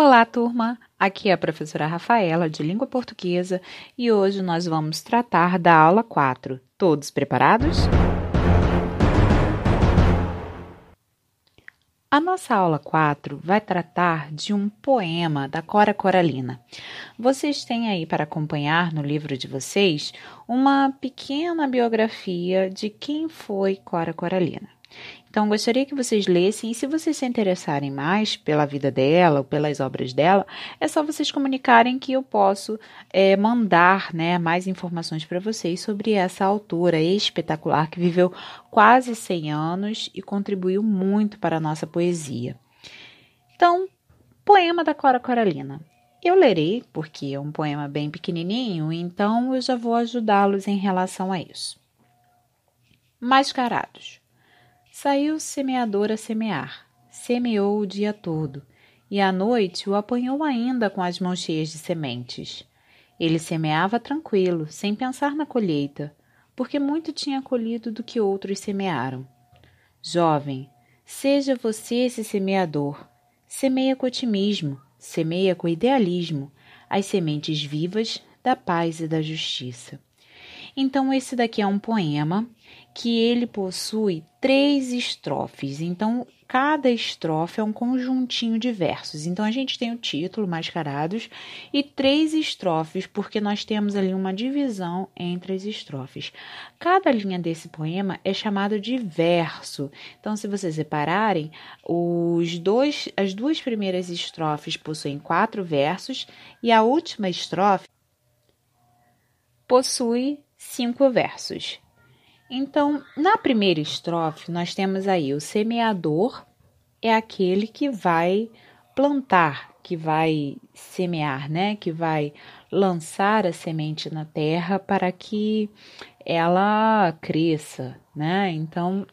Olá, turma! Aqui é a professora Rafaela, de Língua Portuguesa, e hoje nós vamos tratar da aula 4. Todos preparados? A nossa aula 4 vai tratar de um poema da Cora Coralina. Vocês têm aí para acompanhar no livro de vocês uma pequena biografia de quem foi Cora Coralina. Então, gostaria que vocês lessem, e se vocês se interessarem mais pela vida dela ou pelas obras dela, é só vocês comunicarem que eu posso é, mandar né, mais informações para vocês sobre essa autora espetacular que viveu quase 100 anos e contribuiu muito para a nossa poesia. Então, poema da Cora Coralina. Eu lerei, porque é um poema bem pequenininho, então eu já vou ajudá-los em relação a isso. Mascarados. Saiu o semeador a semear, semeou o dia todo, e à noite o apanhou ainda com as mãos cheias de sementes. Ele semeava tranquilo, sem pensar na colheita, porque muito tinha colhido do que outros semearam. Jovem, seja você esse semeador. Semeia com otimismo, semeia com idealismo as sementes vivas da paz e da justiça. Então, esse daqui é um poema que ele possui três estrofes. Então, cada estrofe é um conjuntinho de versos. Então, a gente tem o título, Mascarados, e três estrofes, porque nós temos ali uma divisão entre as estrofes. Cada linha desse poema é chamada de verso. Então, se vocês repararem, os dois, as duas primeiras estrofes possuem quatro versos e a última estrofe possui cinco versos. Então, na primeira estrofe, nós temos aí o semeador é aquele que vai plantar, que vai semear, né? Que vai lançar a semente na terra para que ela cresça, né? Então,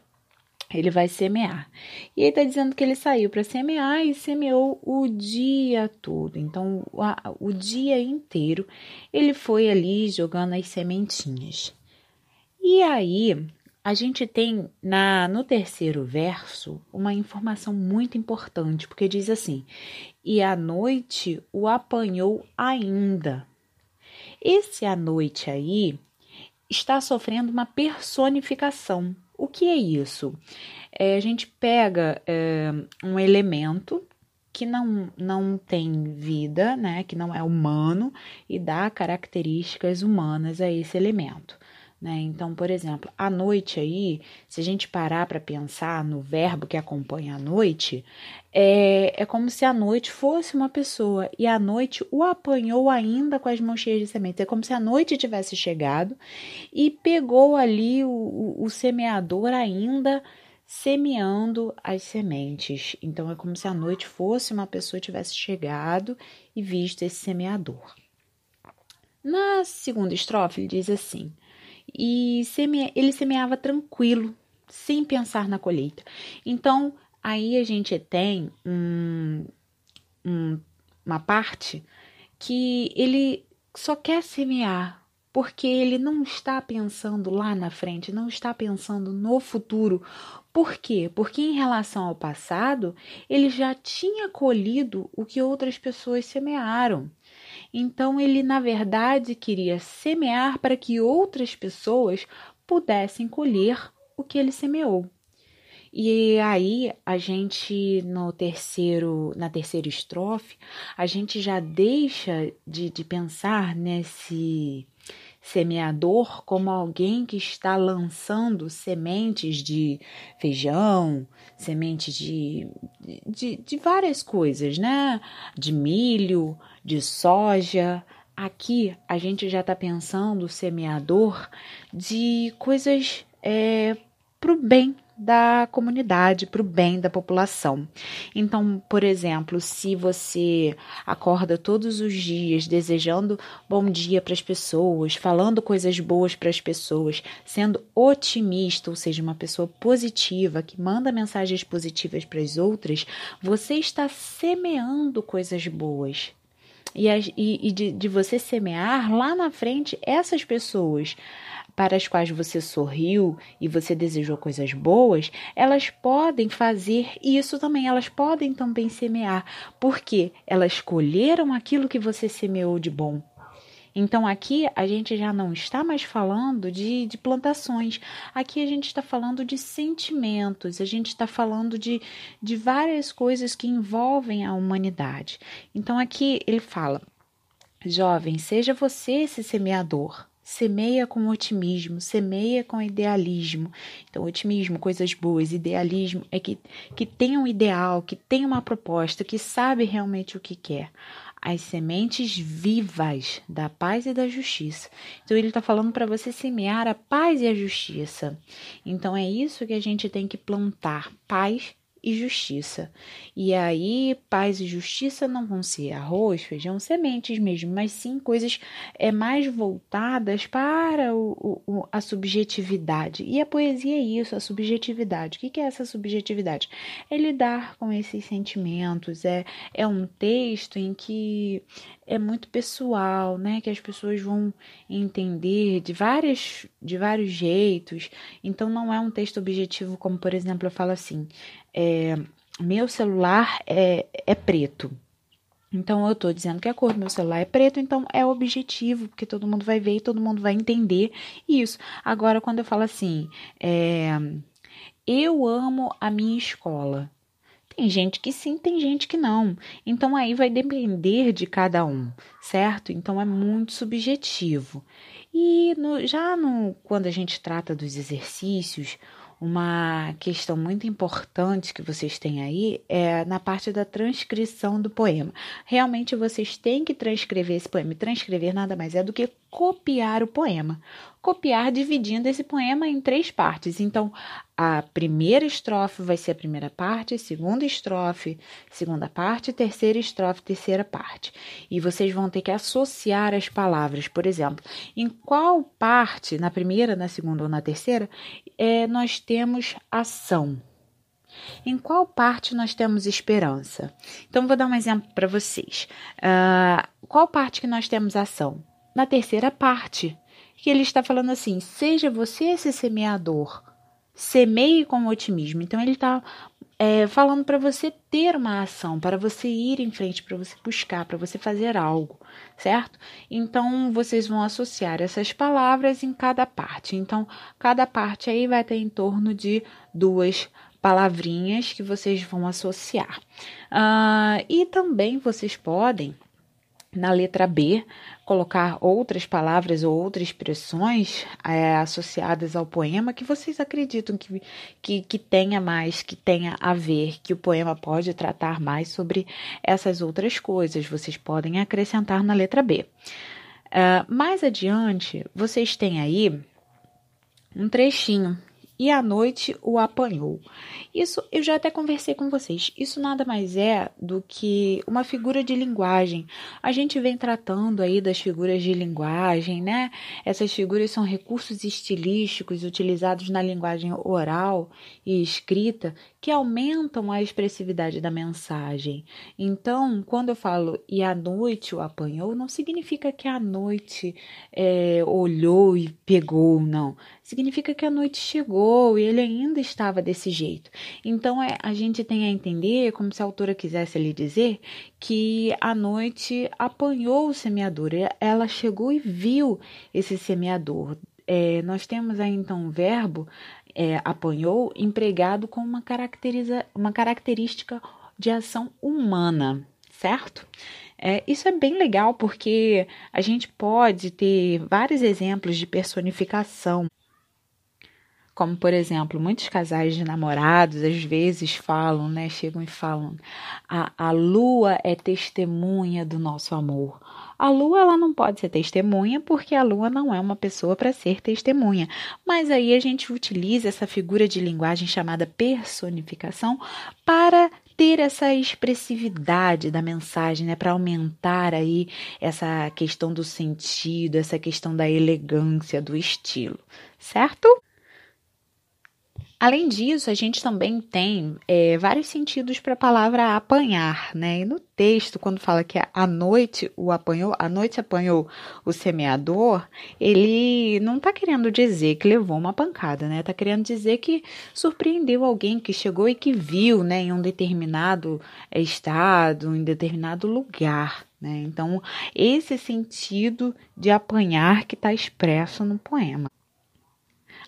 ele vai semear. E ele está dizendo que ele saiu para semear e semeou o dia todo. Então, o, o dia inteiro ele foi ali jogando as sementinhas. E aí, a gente tem na no terceiro verso uma informação muito importante, porque diz assim: "E a noite o apanhou ainda". Esse a noite aí está sofrendo uma personificação. O que é isso? É, a gente pega é, um elemento que não, não tem vida, né, que não é humano, e dá características humanas a esse elemento. Né? Então, por exemplo, a noite aí, se a gente parar para pensar no verbo que acompanha a noite, é, é como se a noite fosse uma pessoa e a noite o apanhou ainda com as mãos cheias de sementes. É como se a noite tivesse chegado e pegou ali o, o, o semeador ainda semeando as sementes. Então, é como se a noite fosse uma pessoa tivesse chegado e visto esse semeador. Na segunda estrofe, ele diz assim e seme... ele semeava tranquilo, sem pensar na colheita. Então, aí a gente tem um, um, uma parte que ele só quer semear, porque ele não está pensando lá na frente, não está pensando no futuro. Por quê? Porque em relação ao passado, ele já tinha colhido o que outras pessoas semearam. Então ele, na verdade, queria semear para que outras pessoas pudessem colher o que ele semeou. E aí a gente no terceiro, na terceira estrofe, a gente já deixa de, de pensar nesse semeador como alguém que está lançando sementes de feijão, sementes de, de, de várias coisas, né? De milho, de soja. Aqui a gente já está pensando semeador de coisas é, para o bem da comunidade, para o bem da população. Então, por exemplo, se você acorda todos os dias desejando bom dia para as pessoas, falando coisas boas para as pessoas, sendo otimista, ou seja, uma pessoa positiva que manda mensagens positivas para as outras, você está semeando coisas boas. E, de, de você semear lá na frente essas pessoas para as quais você sorriu e você desejou coisas boas, elas podem fazer isso também, elas podem também semear, porque elas colheram aquilo que você semeou de bom. Então aqui a gente já não está mais falando de, de plantações, aqui a gente está falando de sentimentos, a gente está falando de, de várias coisas que envolvem a humanidade. Então aqui ele fala: jovem, seja você esse semeador. Semeia com otimismo, semeia com idealismo. Então, otimismo, coisas boas, idealismo é que, que tem um ideal, que tem uma proposta, que sabe realmente o que quer as sementes vivas da paz e da justiça. Então ele está falando para você semear a paz e a justiça. Então é isso que a gente tem que plantar: paz e justiça. E aí, paz e justiça não vão ser arroz, feijão, sementes mesmo, mas sim coisas é, mais voltadas para o, o, a subjetividade. E a poesia é isso, a subjetividade. O que, é essa subjetividade? É lidar com esses sentimentos, é, é um texto em que é muito pessoal, né? Que as pessoas vão entender de várias, de vários jeitos. Então não é um texto objetivo, como por exemplo eu falo assim: é, meu celular é, é preto. Então eu estou dizendo que a cor do meu celular é preto, então é objetivo, porque todo mundo vai ver e todo mundo vai entender isso. Agora, quando eu falo assim, é, eu amo a minha escola. Tem gente que sim, tem gente que não. Então aí vai depender de cada um, certo? Então é muito subjetivo. E no, já no, quando a gente trata dos exercícios, uma questão muito importante que vocês têm aí é na parte da transcrição do poema. Realmente vocês têm que transcrever esse poema. E transcrever nada mais é do que copiar o poema. Copiar dividindo esse poema em três partes. Então, a primeira estrofe vai ser a primeira parte, segunda estrofe, segunda parte, terceira estrofe, terceira parte. E vocês vão ter que associar as palavras. Por exemplo, em qual parte, na primeira, na segunda ou na terceira, é, nós temos ação? Em qual parte nós temos esperança? Então, vou dar um exemplo para vocês. Uh, qual parte que nós temos ação? na terceira parte, que ele está falando assim: seja você esse semeador, semeie com otimismo. Então, ele está é, falando para você ter uma ação, para você ir em frente, para você buscar, para você fazer algo, certo? Então, vocês vão associar essas palavras em cada parte. Então, cada parte aí vai ter em torno de duas palavrinhas que vocês vão associar. Uh, e também vocês podem na letra B, colocar outras palavras ou outras expressões é, associadas ao poema que vocês acreditam que, que, que tenha mais, que tenha a ver, que o poema pode tratar mais sobre essas outras coisas. Vocês podem acrescentar na letra B. Uh, mais adiante, vocês têm aí um trechinho e à noite o apanhou. Isso eu já até conversei com vocês. Isso nada mais é do que uma figura de linguagem. A gente vem tratando aí das figuras de linguagem, né? Essas figuras são recursos estilísticos utilizados na linguagem oral e escrita que aumentam a expressividade da mensagem. Então, quando eu falo e à noite o apanhou, não significa que a noite é, olhou e pegou, não. Significa que a noite chegou e ele ainda estava desse jeito. Então, é, a gente tem a entender, como se a autora quisesse lhe dizer, que a noite apanhou o semeador. Ela chegou e viu esse semeador. É, nós temos aí então um verbo é, apanhou empregado com uma, caracteriza, uma característica de ação humana, certo? É, isso é bem legal porque a gente pode ter vários exemplos de personificação. Como, por exemplo, muitos casais de namorados às vezes falam, né? Chegam e falam: a, a lua é testemunha do nosso amor. A lua ela não pode ser testemunha porque a lua não é uma pessoa para ser testemunha. Mas aí a gente utiliza essa figura de linguagem chamada personificação para ter essa expressividade da mensagem, né, para aumentar aí essa questão do sentido, essa questão da elegância, do estilo, certo? Além disso, a gente também tem é, vários sentidos para a palavra apanhar, né? E no texto, quando fala que a noite o apanhou, a noite apanhou o semeador, ele não está querendo dizer que levou uma pancada, né? Está querendo dizer que surpreendeu alguém que chegou e que viu, né, em um determinado é, estado, em determinado lugar. Né? Então, esse sentido de apanhar que está expresso no poema.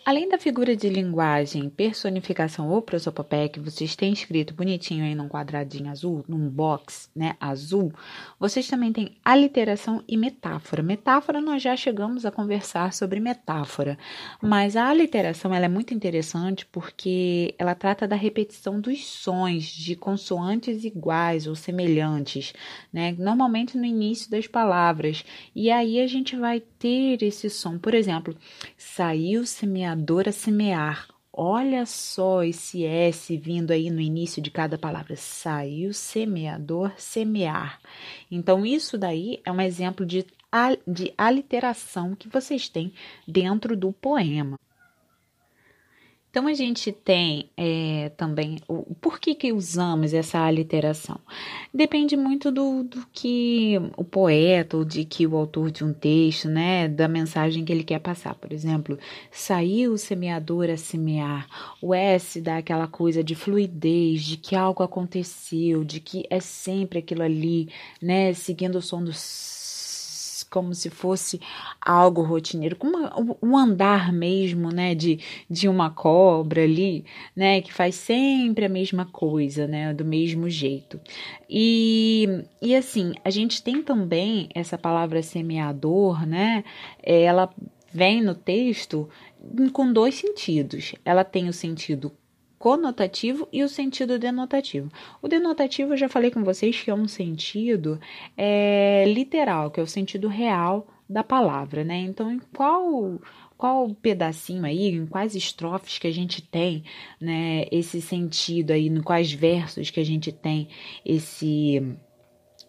Além da figura de linguagem, personificação ou prosopopeia que vocês têm escrito bonitinho aí num quadradinho azul, num box, né, azul, vocês também têm aliteração e metáfora. Metáfora nós já chegamos a conversar sobre metáfora, mas a aliteração ela é muito interessante porque ela trata da repetição dos sons de consoantes iguais ou semelhantes, né, normalmente no início das palavras. E aí a gente vai ter esse som, por exemplo, saiu semeador semeador a semear. Olha só esse S vindo aí no início de cada palavra. Saiu semeador semear. Então, isso daí é um exemplo de, de aliteração que vocês têm dentro do poema. Então a gente tem é, também o por que, que usamos essa aliteração. Depende muito do, do que o poeta ou de que o autor de um texto, né, da mensagem que ele quer passar. Por exemplo, saiu o semeador a semear. O S dá aquela coisa de fluidez, de que algo aconteceu, de que é sempre aquilo ali, né, seguindo o som do como se fosse algo rotineiro, como um andar mesmo, né, de, de uma cobra ali, né, que faz sempre a mesma coisa, né, do mesmo jeito. E, e assim, a gente tem também essa palavra semeador, né, ela vem no texto com dois sentidos. Ela tem o sentido conotativo e o sentido denotativo. O denotativo eu já falei com vocês que é um sentido é, literal, que é o sentido real da palavra, né? Então, em qual qual pedacinho aí, em quais estrofes que a gente tem, né, esse sentido aí, em quais versos que a gente tem esse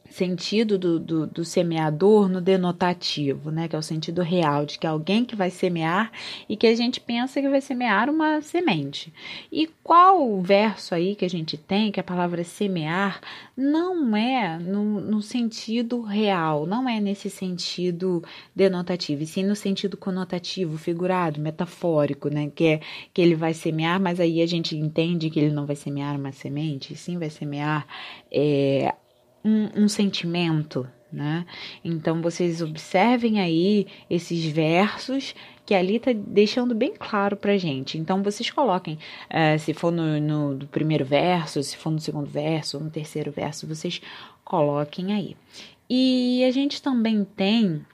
sentido do, do, do, semeador no denotativo, né? Que é o sentido real, de que é alguém que vai semear e que a gente pensa que vai semear uma semente. E qual verso aí que a gente tem, que a palavra semear não é no, no sentido real, não é nesse sentido denotativo, e sim no sentido conotativo, figurado, metafórico, né? Que é que ele vai semear, mas aí a gente entende que ele não vai semear uma semente, sim vai semear é, um, um sentimento, né? Então vocês observem aí esses versos que ali está deixando bem claro para gente. Então vocês coloquem, uh, se for no, no primeiro verso, se for no segundo verso, no terceiro verso, vocês coloquem aí. E a gente também tem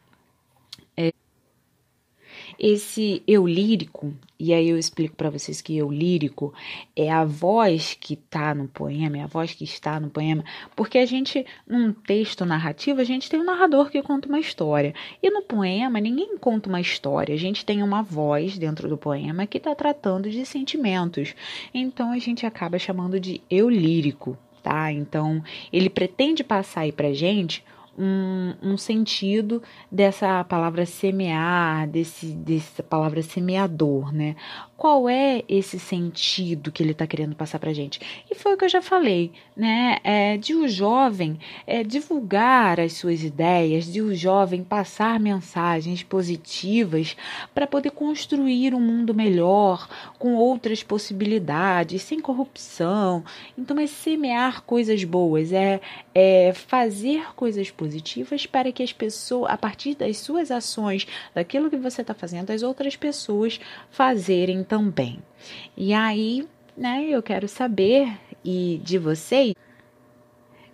esse eu lírico, e aí eu explico para vocês que eu lírico é a voz que está no poema, é a voz que está no poema, porque a gente, num texto narrativo, a gente tem um narrador que conta uma história. E no poema, ninguém conta uma história, a gente tem uma voz dentro do poema que está tratando de sentimentos. Então a gente acaba chamando de eu lírico. Tá? Então, ele pretende passar aí pra gente um, um sentido dessa palavra semear, desse, dessa palavra semeador, né? Qual é esse sentido que ele está querendo passar para gente? E foi o que eu já falei, né? É, de o jovem é, divulgar as suas ideias, de o jovem passar mensagens positivas para poder construir um mundo melhor, com outras possibilidades, sem corrupção. Então, é semear coisas boas, é, é fazer coisas positivas para que as pessoas, a partir das suas ações, daquilo que você está fazendo, as outras pessoas fazerem também. E aí, né, eu quero saber e de vocês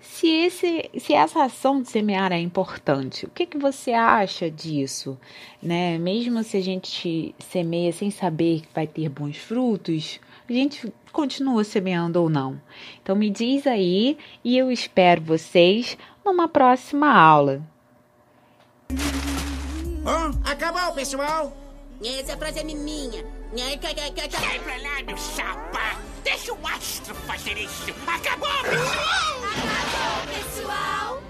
se, esse, se essa ação de semear é importante. O que, que você acha disso? Né? Mesmo se a gente semeia sem saber que vai ter bons frutos, a gente continua semeando ou não. Então me diz aí e eu espero vocês numa próxima aula. Oh, acabou, pessoal! Essa frase é minha. Sai pra lá, meu chapa! Deixa o astro fazer isso! Acabou, pessoal! Acabou, pessoal!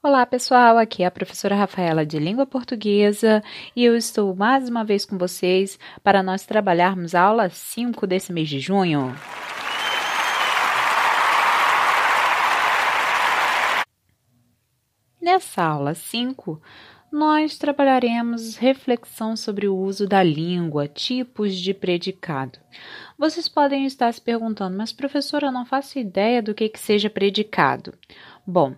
Olá, pessoal, aqui é a professora Rafaela de Língua Portuguesa e eu estou mais uma vez com vocês para nós trabalharmos a aula 5 desse mês de junho. Nessa aula 5, nós trabalharemos reflexão sobre o uso da língua, tipos de predicado. Vocês podem estar se perguntando, mas professora, eu não faço ideia do que, que seja predicado. Bom,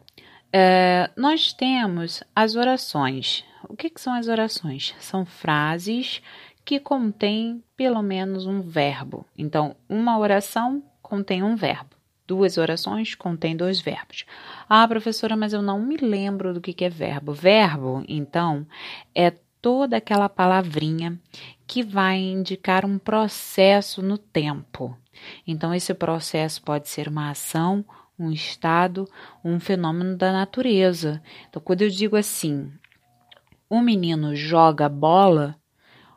é, nós temos as orações. O que, que são as orações? São frases que contêm pelo menos um verbo. Então, uma oração contém um verbo. Duas orações contêm dois verbos. Ah, professora, mas eu não me lembro do que, que é verbo. Verbo, então, é toda aquela palavrinha que vai indicar um processo no tempo. Então, esse processo pode ser uma ação um estado, um fenômeno da natureza. Então, quando eu digo assim, o menino joga bola,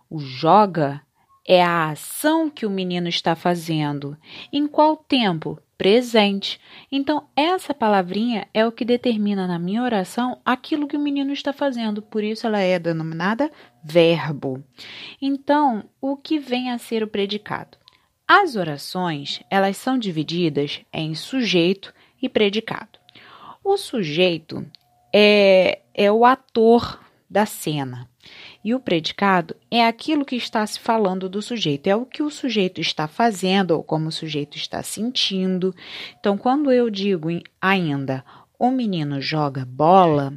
o joga é a ação que o menino está fazendo. Em qual tempo? Presente. Então, essa palavrinha é o que determina na minha oração aquilo que o menino está fazendo. Por isso, ela é denominada verbo. Então, o que vem a ser o predicado? As orações, elas são divididas em sujeito e predicado. O sujeito é, é o ator da cena. E o predicado é aquilo que está se falando do sujeito, é o que o sujeito está fazendo ou como o sujeito está sentindo. Então, quando eu digo ainda o menino joga bola,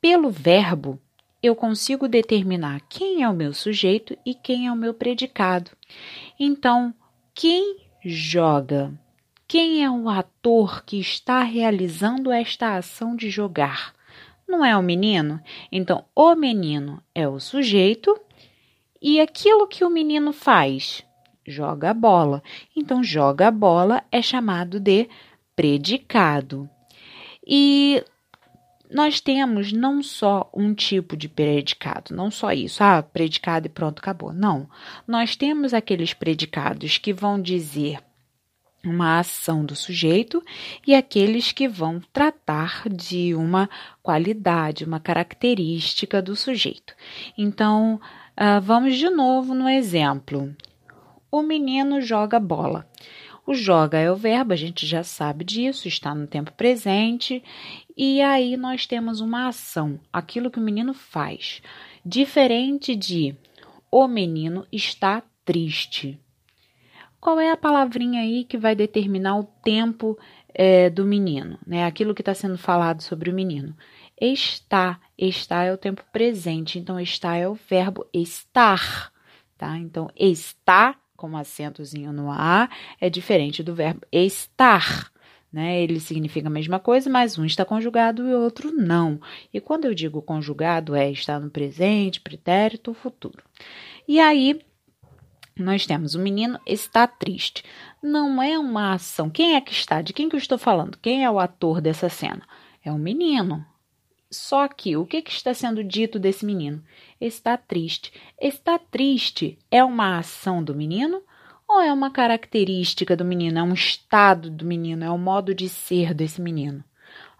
pelo verbo eu consigo determinar quem é o meu sujeito e quem é o meu predicado. Então, quem joga? Quem é o ator que está realizando esta ação de jogar? Não é o menino? Então, o menino é o sujeito e aquilo que o menino faz, joga a bola. Então, joga a bola é chamado de predicado. E nós temos não só um tipo de predicado, não só isso, ah, predicado e pronto, acabou. Não. Nós temos aqueles predicados que vão dizer uma ação do sujeito e aqueles que vão tratar de uma qualidade, uma característica do sujeito. Então, uh, vamos de novo no exemplo. O menino joga bola. O joga é o verbo, a gente já sabe disso, está no tempo presente, e aí nós temos uma ação, aquilo que o menino faz, diferente de o menino está triste. Qual é a palavrinha aí que vai determinar o tempo é, do menino, né? Aquilo que está sendo falado sobre o menino. Está, está é o tempo presente, então está é o verbo estar, tá? Então está com acentozinho no A, é diferente do verbo estar. Né? Ele significa a mesma coisa, mas um está conjugado e o outro não. E quando eu digo conjugado, é estar no presente, pretérito, futuro. E aí, nós temos o menino está triste. Não é uma ação. Quem é que está? De quem que eu estou falando? Quem é o ator dessa cena? É o menino. Só que o que, que está sendo dito desse menino? Está triste. Está triste é uma ação do menino ou é uma característica do menino? É um estado do menino? É o modo de ser desse menino?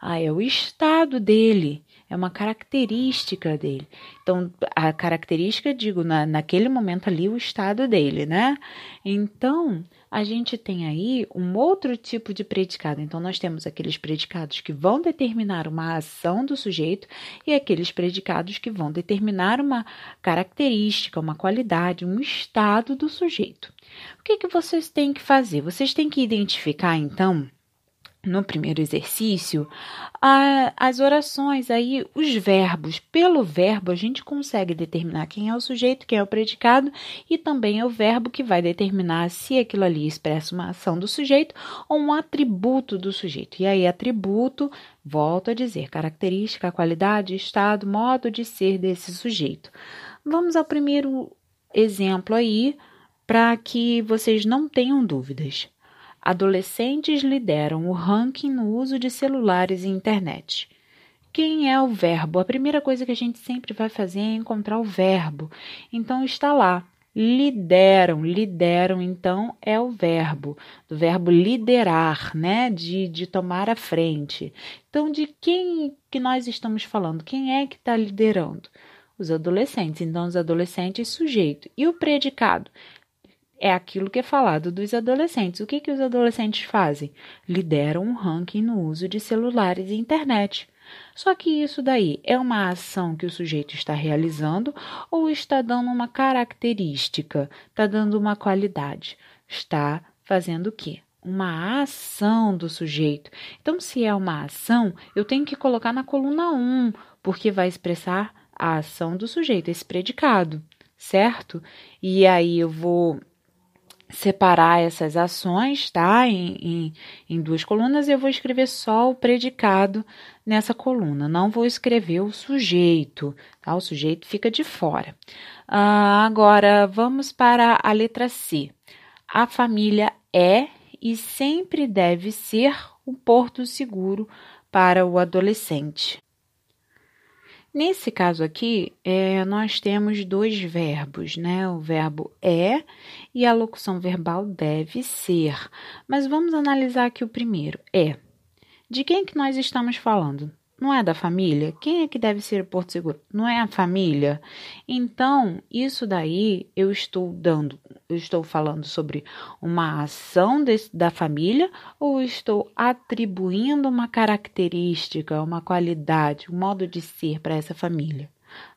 Ah, é o estado dele, é uma característica dele. Então, a característica, digo, na, naquele momento ali, o estado dele, né? Então, a gente tem aí um outro tipo de predicado. Então, nós temos aqueles predicados que vão determinar uma ação do sujeito e aqueles predicados que vão determinar uma característica, uma qualidade, um estado do sujeito. O que, que vocês têm que fazer? Vocês têm que identificar, então, no primeiro exercício, a, as orações, aí os verbos. Pelo verbo, a gente consegue determinar quem é o sujeito, quem é o predicado, e também é o verbo que vai determinar se aquilo ali expressa uma ação do sujeito ou um atributo do sujeito. E aí, atributo, volto a dizer, característica, qualidade, estado, modo de ser desse sujeito. Vamos ao primeiro exemplo aí, para que vocês não tenham dúvidas. Adolescentes lideram o ranking no uso de celulares e internet. Quem é o verbo? A primeira coisa que a gente sempre vai fazer é encontrar o verbo. Então está lá. lideram. Lideram, então, é o verbo, do verbo liderar, né? De, de tomar a frente. Então, de quem que nós estamos falando? Quem é que está liderando? Os adolescentes. Então, os adolescentes, sujeito. E o predicado? É aquilo que é falado dos adolescentes. O que, que os adolescentes fazem? Lideram um ranking no uso de celulares e internet. Só que isso daí é uma ação que o sujeito está realizando ou está dando uma característica, está dando uma qualidade? Está fazendo o quê? Uma ação do sujeito. Então, se é uma ação, eu tenho que colocar na coluna 1, porque vai expressar a ação do sujeito, esse predicado, certo? E aí eu vou separar essas ações, tá? Em, em, em, duas colunas, eu vou escrever só o predicado nessa coluna, não vou escrever o sujeito, tá? O sujeito fica de fora. Ah, agora, vamos para a letra C. A família é e sempre deve ser um porto seguro para o adolescente. Nesse caso aqui, é, nós temos dois verbos, né? O verbo é e a locução verbal deve ser. Mas vamos analisar aqui o primeiro, é. De quem que nós estamos falando? Não é da família? Quem é que deve ser Porto Seguro? Não é a família? Então, isso daí eu estou dando, eu estou falando sobre uma ação desse, da família ou estou atribuindo uma característica, uma qualidade, um modo de ser para essa família?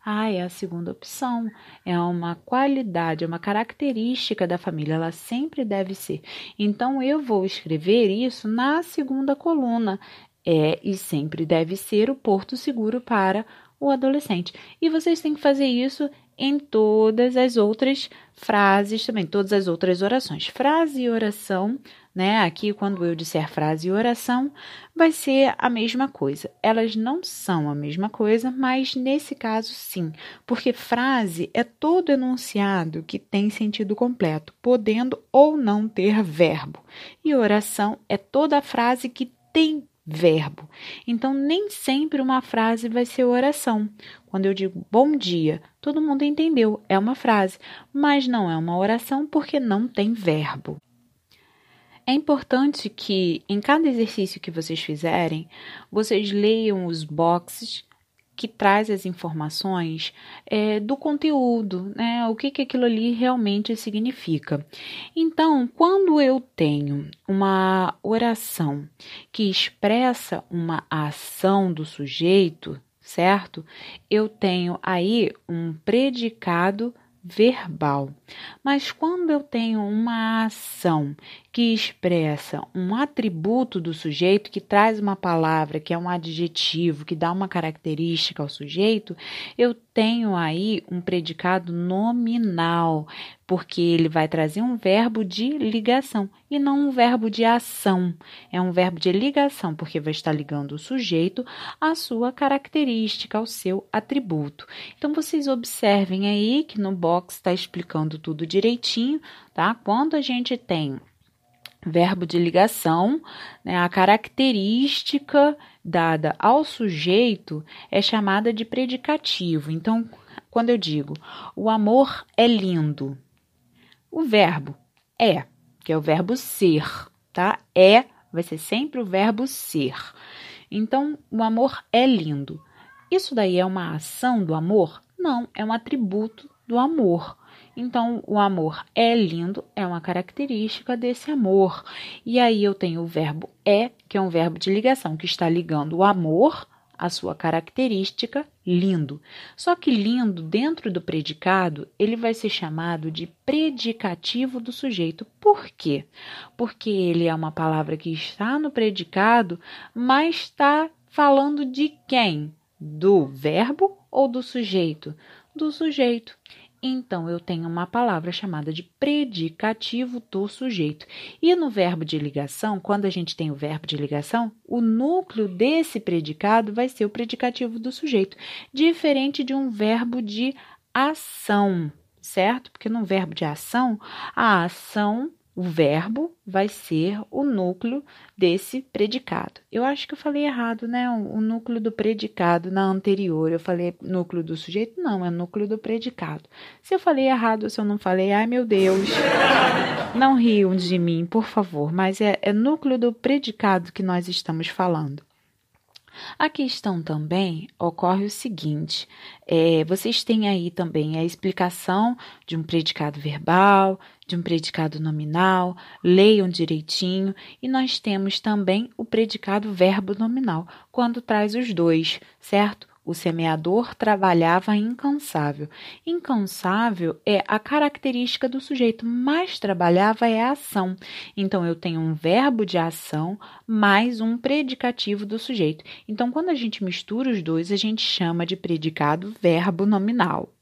Ah, é a segunda opção. É uma qualidade, é uma característica da família, ela sempre deve ser. Então, eu vou escrever isso na segunda coluna é e sempre deve ser o porto seguro para o adolescente. E vocês têm que fazer isso em todas as outras frases também, todas as outras orações. Frase e oração, né? Aqui, quando eu disser frase e oração, vai ser a mesma coisa. Elas não são a mesma coisa, mas nesse caso, sim, porque frase é todo enunciado que tem sentido completo, podendo ou não ter verbo, e oração é toda frase que tem verbo. Então, nem sempre uma frase vai ser oração. Quando eu digo bom dia, todo mundo entendeu, é uma frase, mas não é uma oração porque não tem verbo. É importante que em cada exercício que vocês fizerem, vocês leiam os boxes que traz as informações é, do conteúdo, né? O que, que aquilo ali realmente significa. Então, quando eu tenho uma oração que expressa uma ação do sujeito, certo? Eu tenho aí um predicado verbal. Mas quando eu tenho uma ação que expressa um atributo do sujeito, que traz uma palavra, que é um adjetivo, que dá uma característica ao sujeito, eu tenho aí um predicado nominal, porque ele vai trazer um verbo de ligação e não um verbo de ação. É um verbo de ligação, porque vai estar ligando o sujeito à sua característica, ao seu atributo. Então, vocês observem aí que no box está explicando tudo direitinho, tá? Quando a gente tem verbo de ligação, né, a característica dada ao sujeito é chamada de predicativo. Então, quando eu digo o amor é lindo, o verbo é, que é o verbo ser, tá? É vai ser sempre o verbo ser. Então, o amor é lindo. Isso daí é uma ação do amor? Não, é um atributo do amor. Então, o amor é lindo é uma característica desse amor. E aí eu tenho o verbo é, que é um verbo de ligação, que está ligando o amor à sua característica lindo. Só que lindo, dentro do predicado, ele vai ser chamado de predicativo do sujeito. Por quê? Porque ele é uma palavra que está no predicado, mas está falando de quem? Do verbo ou do sujeito? Do sujeito. Então, eu tenho uma palavra chamada de predicativo do sujeito. E no verbo de ligação, quando a gente tem o verbo de ligação, o núcleo desse predicado vai ser o predicativo do sujeito, diferente de um verbo de ação, certo? Porque no verbo de ação, a ação o verbo vai ser o núcleo desse predicado. Eu acho que eu falei errado, né? O núcleo do predicado na anterior. Eu falei núcleo do sujeito? Não, é núcleo do predicado. Se eu falei errado, se eu não falei, ai meu Deus. Não riam de mim, por favor, mas é, é núcleo do predicado que nós estamos falando. A questão também ocorre o seguinte: é, vocês têm aí também a explicação de um predicado verbal, de um predicado nominal, leiam direitinho, e nós temos também o predicado verbo nominal, quando traz os dois, certo? O semeador trabalhava incansável. Incansável é a característica do sujeito, mas trabalhava é a ação. Então, eu tenho um verbo de ação mais um predicativo do sujeito. Então, quando a gente mistura os dois, a gente chama de predicado verbo nominal.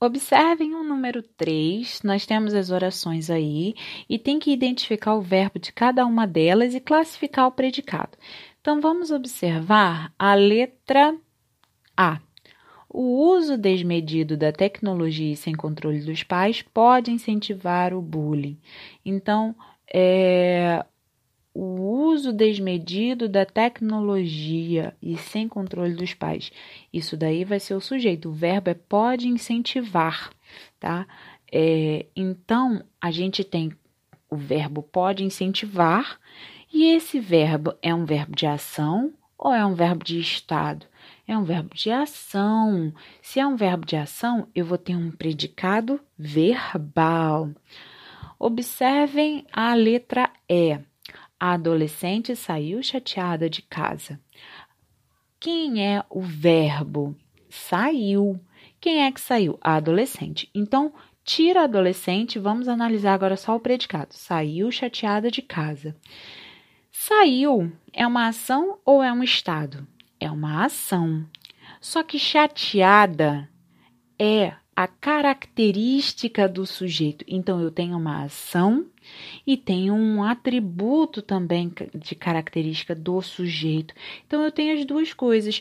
Observem o número 3, nós temos as orações aí e tem que identificar o verbo de cada uma delas e classificar o predicado. Então vamos observar a letra A. O uso desmedido da tecnologia e sem controle dos pais pode incentivar o bullying. Então, é, o uso desmedido da tecnologia e sem controle dos pais. Isso daí vai ser o sujeito. O verbo é pode incentivar, tá? É, então, a gente tem o verbo pode incentivar e esse verbo é um verbo de ação ou é um verbo de estado? É um verbo de ação. Se é um verbo de ação, eu vou ter um predicado verbal. Observem a letra E. A adolescente saiu chateada de casa. Quem é o verbo? Saiu. Quem é que saiu? A adolescente. Então, tira a adolescente, vamos analisar agora só o predicado. Saiu chateada de casa. Saiu é uma ação ou é um estado? É uma ação. Só que chateada é a característica do sujeito. Então, eu tenho uma ação e tenho um atributo também de característica do sujeito. Então, eu tenho as duas coisas.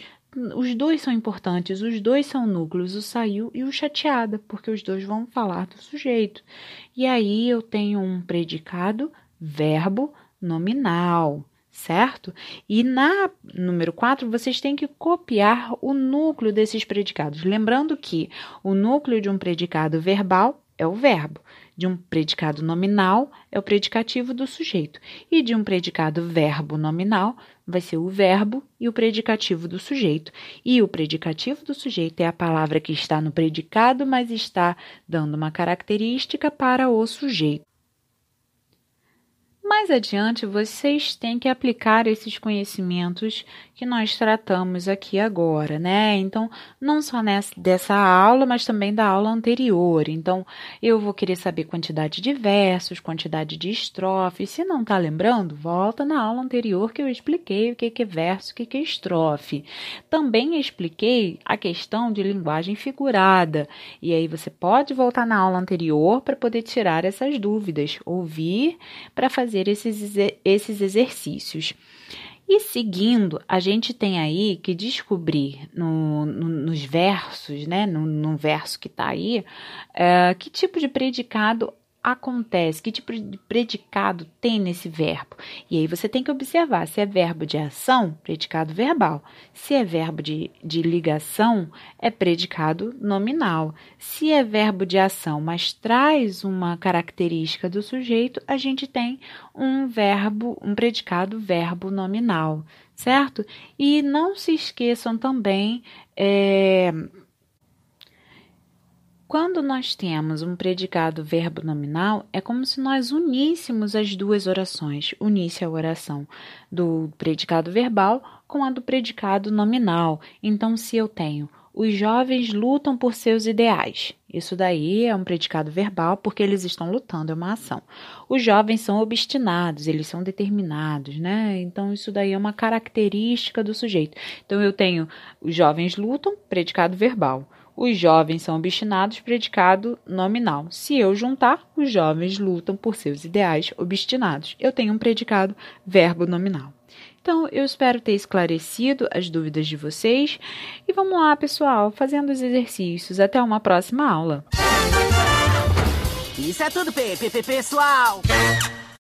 Os dois são importantes, os dois são núcleos, o saiu e o chateada, porque os dois vão falar do sujeito. E aí eu tenho um predicado, verbo, nominal, certo? E na número 4, vocês têm que copiar o núcleo desses predicados. Lembrando que o núcleo de um predicado verbal é o verbo, de um predicado nominal é o predicativo do sujeito, e de um predicado verbo nominal vai ser o verbo e o predicativo do sujeito. E o predicativo do sujeito é a palavra que está no predicado, mas está dando uma característica para o sujeito. Mais adiante, vocês têm que aplicar esses conhecimentos que nós tratamos aqui agora, né? Então, não só nessa dessa aula, mas também da aula anterior. Então, eu vou querer saber quantidade de versos, quantidade de estrofes. Se não está lembrando, volta na aula anterior que eu expliquei o que é verso, o que é estrofe. Também expliquei a questão de linguagem figurada. E aí você pode voltar na aula anterior para poder tirar essas dúvidas, ouvir para fazer fazer esses, esses exercícios. E seguindo, a gente tem aí que descobrir no, no, nos versos, né, no, no verso que está aí, é, que tipo de predicado acontece, que tipo de predicado tem nesse verbo. E aí você tem que observar se é verbo de ação, predicado verbal. Se é verbo de, de ligação, é predicado nominal. Se é verbo de ação, mas traz uma característica do sujeito, a gente tem um verbo, um predicado verbo nominal, certo? E não se esqueçam também. É, quando nós temos um predicado verbo nominal, é como se nós uníssemos as duas orações, unisse a oração do predicado verbal com a do predicado nominal. Então, se eu tenho os jovens lutam por seus ideais. Isso daí é um predicado verbal porque eles estão lutando, é uma ação. Os jovens são obstinados, eles são determinados, né? Então isso daí é uma característica do sujeito. Então eu tenho os jovens lutam, predicado verbal. Os jovens são obstinados, predicado nominal. Se eu juntar, os jovens lutam por seus ideais obstinados. Eu tenho um predicado verbo nominal. Então, eu espero ter esclarecido as dúvidas de vocês. E vamos lá, pessoal, fazendo os exercícios. Até uma próxima aula. Isso é tudo, pessoal.